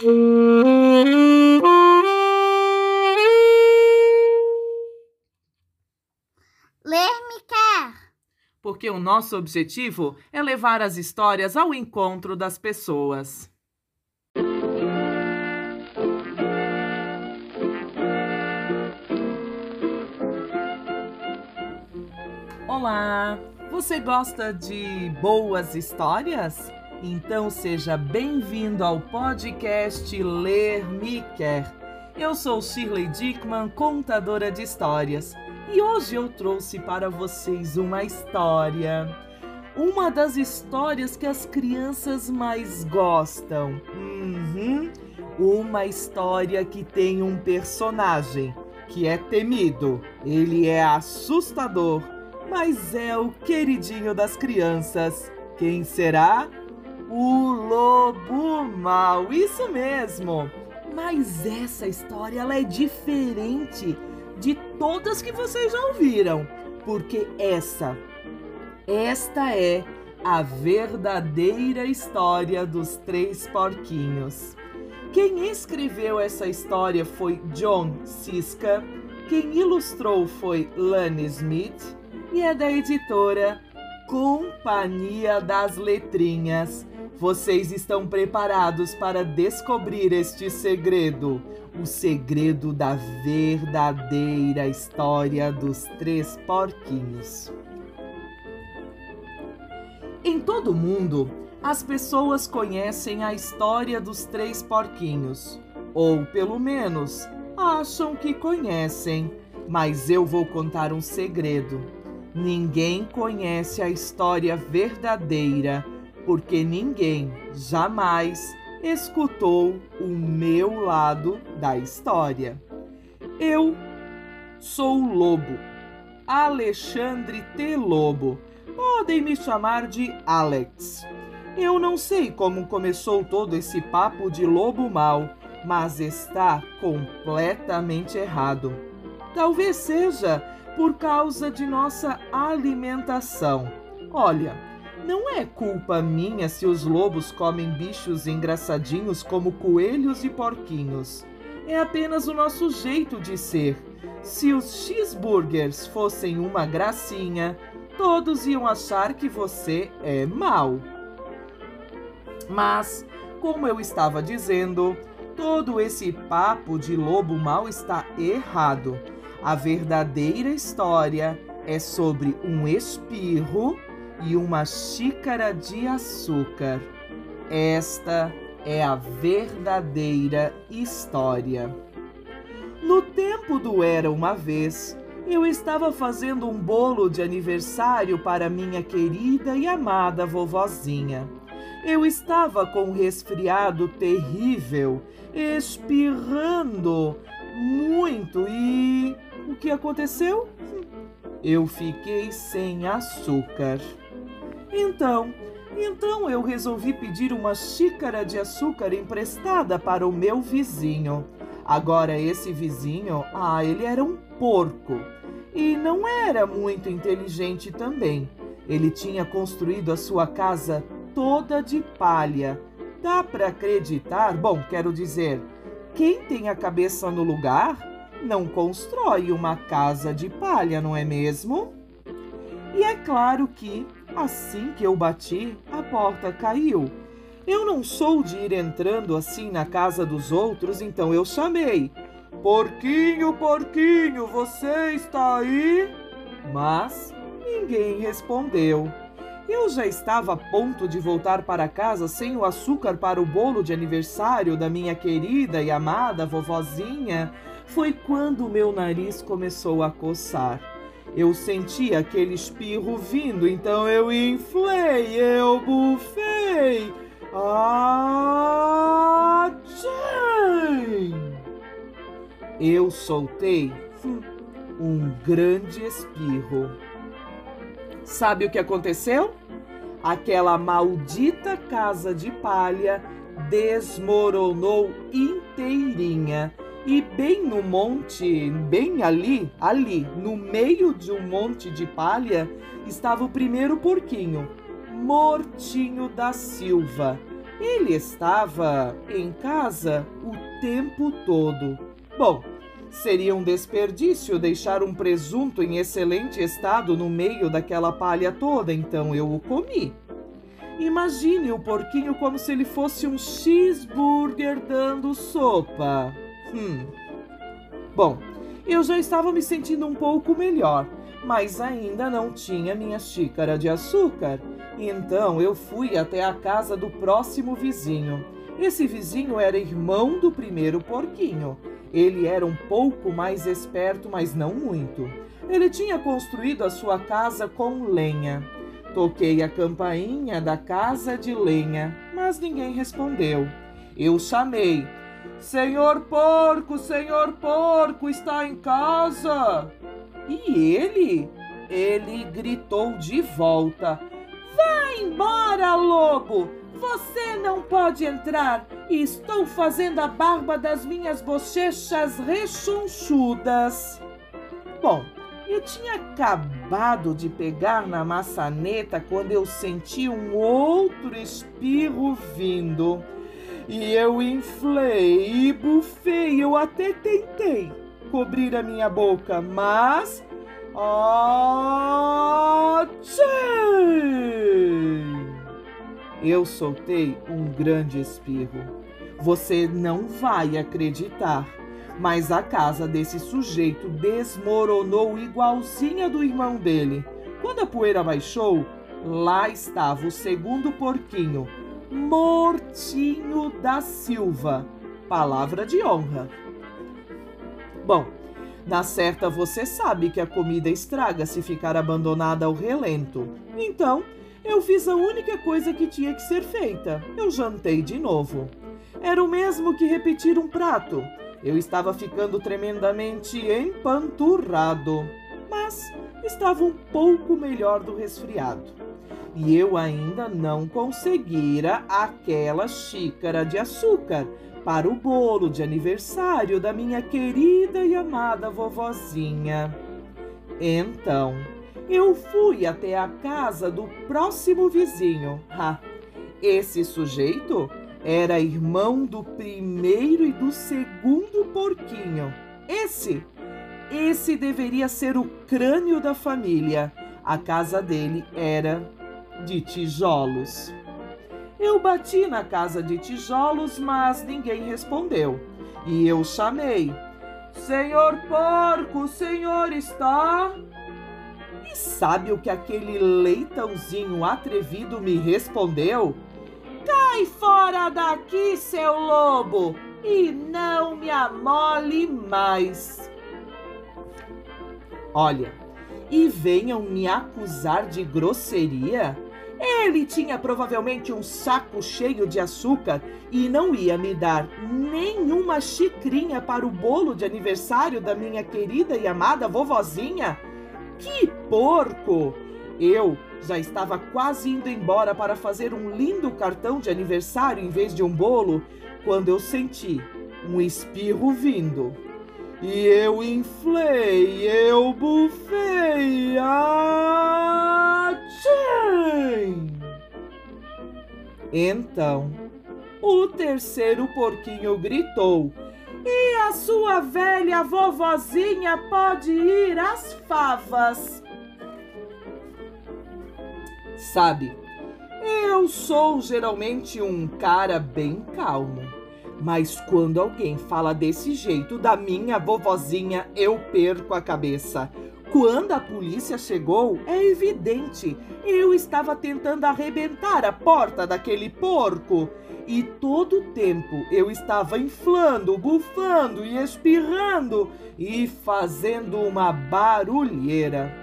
Ler me quer. Porque o nosso objetivo é levar as histórias ao encontro das pessoas. Olá! Você gosta de boas histórias? Então seja bem-vindo ao podcast Ler Me Quer. Eu sou Shirley Dickman, contadora de histórias, e hoje eu trouxe para vocês uma história. Uma das histórias que as crianças mais gostam. Uhum. Uma história que tem um personagem que é temido, ele é assustador, mas é o queridinho das crianças. Quem será? O Lobo Mal, isso mesmo. Mas essa história ela é diferente de todas que vocês já ouviram, porque essa, esta é a verdadeira história dos três porquinhos. Quem escreveu essa história foi John Siska, quem ilustrou foi Lani Smith e é da editora Companhia das Letrinhas. Vocês estão preparados para descobrir este segredo? O segredo da verdadeira história dos três porquinhos. Em todo o mundo, as pessoas conhecem a história dos três porquinhos, ou pelo menos acham que conhecem. Mas eu vou contar um segredo. Ninguém conhece a história verdadeira porque ninguém jamais escutou o meu lado da história. Eu sou o Lobo, Alexandre T. Lobo. Podem me chamar de Alex. Eu não sei como começou todo esse papo de lobo mal, mas está completamente errado. Talvez seja por causa de nossa alimentação. Olha, não é culpa minha se os lobos comem bichos engraçadinhos como coelhos e porquinhos. É apenas o nosso jeito de ser. Se os cheeseburgers fossem uma gracinha, todos iam achar que você é mau. Mas, como eu estava dizendo, todo esse papo de lobo mau está errado. A verdadeira história é sobre um espirro e uma xícara de açúcar. Esta é a verdadeira história. No tempo do Era uma Vez, eu estava fazendo um bolo de aniversário para minha querida e amada vovozinha. Eu estava com um resfriado terrível, espirrando muito e. O que aconteceu? Eu fiquei sem açúcar. Então, então eu resolvi pedir uma xícara de açúcar emprestada para o meu vizinho. Agora esse vizinho, ah, ele era um porco e não era muito inteligente também. Ele tinha construído a sua casa toda de palha. Dá para acreditar? Bom, quero dizer, quem tem a cabeça no lugar não constrói uma casa de palha, não é mesmo? E é claro que Assim que eu bati, a porta caiu. Eu não sou de ir entrando assim na casa dos outros, então eu chamei. Porquinho, porquinho, você está aí? Mas ninguém respondeu. Eu já estava a ponto de voltar para casa sem o açúcar para o bolo de aniversário da minha querida e amada vovozinha. Foi quando meu nariz começou a coçar. Eu senti aquele espirro vindo, então eu inflei, eu bufei. Ah, Eu soltei um grande espirro. Sabe o que aconteceu? Aquela maldita casa de palha desmoronou inteirinha e bem no monte, bem ali, ali, no meio de um monte de palha, estava o primeiro porquinho, Mortinho da Silva. Ele estava em casa o tempo todo. Bom, seria um desperdício deixar um presunto em excelente estado no meio daquela palha toda, então eu o comi. Imagine o porquinho como se ele fosse um cheeseburger dando sopa. Hum. Bom, eu já estava me sentindo um pouco melhor, mas ainda não tinha minha xícara de açúcar. Então eu fui até a casa do próximo vizinho. Esse vizinho era irmão do primeiro porquinho. Ele era um pouco mais esperto, mas não muito. Ele tinha construído a sua casa com lenha. Toquei a campainha da casa de lenha, mas ninguém respondeu. Eu chamei: Senhor porco, senhor porco, está em casa? E ele? Ele gritou de volta: Vá embora, lobo! Você não pode entrar! Estou fazendo a barba das minhas bochechas rechonchudas. Bom, eu tinha acabado de pegar na maçaneta quando eu senti um outro espirro vindo. E eu inflei e bufei, eu até tentei cobrir a minha boca, mas. Eu soltei um grande espirro. Você não vai acreditar mas a casa desse sujeito desmoronou igualzinha do irmão dele. Quando a poeira baixou, lá estava o segundo porquinho, Mortinho da Silva. Palavra de honra. Bom, na certa você sabe que a comida estraga se ficar abandonada ao relento. Então, eu fiz a única coisa que tinha que ser feita. Eu jantei de novo. Era o mesmo que repetir um prato. Eu estava ficando tremendamente empanturrado, mas estava um pouco melhor do resfriado. E eu ainda não conseguira aquela xícara de açúcar para o bolo de aniversário da minha querida e amada vovozinha. Então, eu fui até a casa do próximo vizinho. Ah, esse sujeito era irmão do primeiro e do segundo porquinho. Esse, esse deveria ser o crânio da família. A casa dele era de tijolos. Eu bati na casa de tijolos, mas ninguém respondeu. E eu chamei: Senhor porco, o senhor está? E sabe o que aquele leitãozinho atrevido me respondeu? Sai fora daqui, seu lobo, e não me amole mais. Olha, e venham me acusar de grosseria? Ele tinha provavelmente um saco cheio de açúcar e não ia me dar nenhuma xicrinha para o bolo de aniversário da minha querida e amada vovozinha. Que porco! Eu já estava quase indo embora para fazer um lindo cartão de aniversário em vez de um bolo, quando eu senti um espirro vindo. E eu inflei, eu bufei. Atchim! Então, o terceiro porquinho gritou: E a sua velha vovozinha pode ir às favas. Sabe, eu sou geralmente um cara bem calmo. Mas quando alguém fala desse jeito da minha vovozinha, eu perco a cabeça. Quando a polícia chegou, é evidente, eu estava tentando arrebentar a porta daquele porco. E todo o tempo eu estava inflando, bufando e espirrando e fazendo uma barulheira.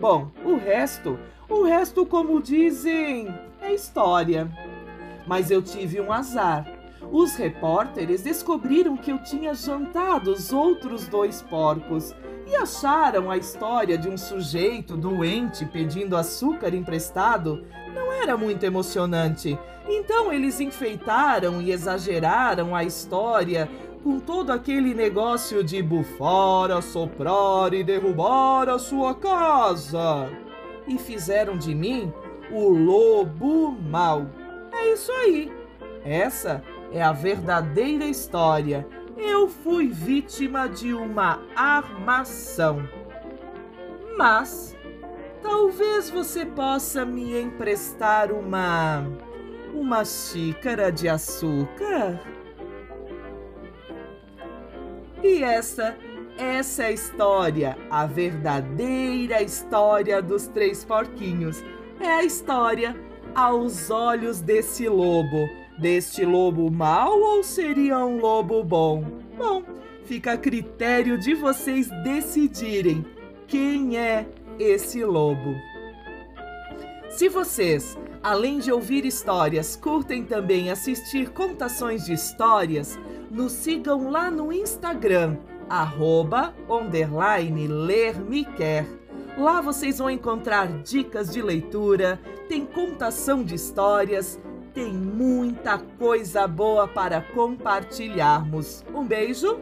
Bom, o resto o resto, como dizem, é história. Mas eu tive um azar. Os repórteres descobriram que eu tinha jantado os outros dois porcos e acharam a história de um sujeito doente pedindo açúcar emprestado não era muito emocionante. Então eles enfeitaram e exageraram a história com todo aquele negócio de bufar, assoprar e derrubar a sua casa e fizeram de mim o lobo mau. É isso aí. Essa é a verdadeira história. Eu fui vítima de uma armação. Mas talvez você possa me emprestar uma uma xícara de açúcar? E essa essa é a história, a verdadeira história dos três porquinhos. É a história aos olhos desse lobo. Deste lobo mau ou seria um lobo bom? Bom, fica a critério de vocês decidirem quem é esse lobo. Se vocês, além de ouvir histórias, curtem também assistir contações de histórias, nos sigam lá no Instagram arroba, underline, ler me quer. Lá vocês vão encontrar dicas de leitura, tem contação de histórias, tem muita coisa boa para compartilharmos. Um beijo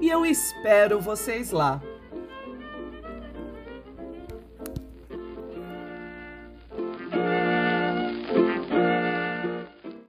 e eu espero vocês lá.